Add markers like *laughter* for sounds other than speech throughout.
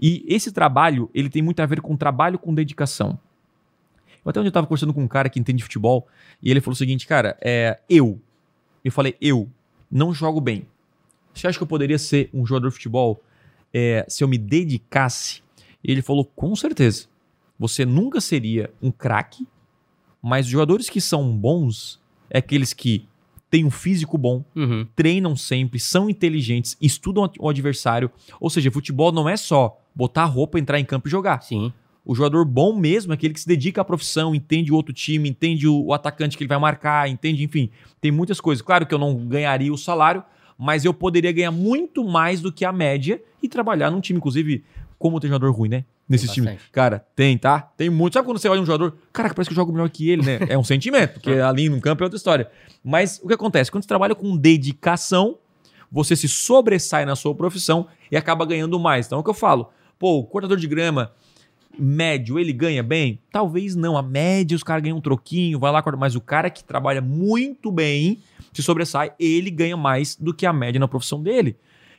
E esse trabalho, ele tem muito a ver com trabalho com dedicação. Até onde eu estava conversando com um cara que entende de futebol, e ele falou o seguinte, cara, é, eu, eu falei, eu não jogo bem. Você acha que eu poderia ser um jogador de futebol é, se eu me dedicasse? E ele falou, com certeza. Você nunca seria um craque, mas os jogadores que são bons é aqueles que têm um físico bom, Uhum. treinam sempre, são inteligentes, estudam o adversário. Ou seja, futebol não é só botar a roupa, entrar em campo e jogar. Sim. O jogador bom mesmo é aquele que se dedica à profissão, entende o outro time, entende o, atacante que ele vai marcar, entende, enfim, tem muitas coisas. Claro que eu não ganharia o salário, mas eu poderia ganhar muito mais do que a média e trabalhar num time, inclusive, como tem jogador ruim, né? Nesse Tem time. bastante. Cara, tem, tá? Tem muito. Sabe quando você olha um jogador, cara, parece que eu jogo melhor que ele, né? É um *laughs* sentimento, porque ali no campo é outra história. Mas o que acontece? Quando você trabalha com dedicação, você se sobressai na sua profissão e acaba ganhando mais. Então é o que eu falo. Pô, o cortador de grama médio, ele ganha bem? Talvez não. A média, os caras ganham um troquinho, vai lá, mas o cara que trabalha muito bem, se sobressai, ele ganha mais do que a média na profissão dele.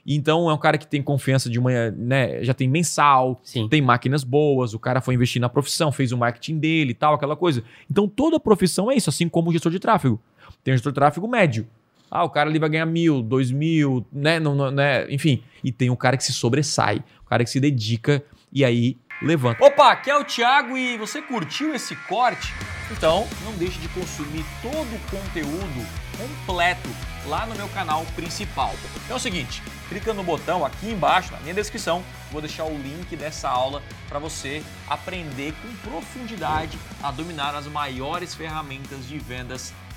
Então é um cara que tem confiança de uma, né, já tem mensal, Sim. tem máquinas boas, o cara foi investir na profissão, fez o marketing dele e tal, aquela coisa. Então toda profissão é isso, assim como o gestor de tráfego. Tem o gestor de tráfego médio. Ah, o cara ali vai ganhar mil, dois mil, né, não, não- né? Enfim. E tem o cara que se sobressai, o cara que se dedica e aí levanta. Opa, aqui é o Thiago e você curtiu esse corte? Então não deixe de consumir todo o conteúdo completo lá no meu canal principal. É o seguinte, clica no botão aqui embaixo, na minha descrição, vou deixar o link dessa aula para você aprender com profundidade a dominar as maiores ferramentas de vendas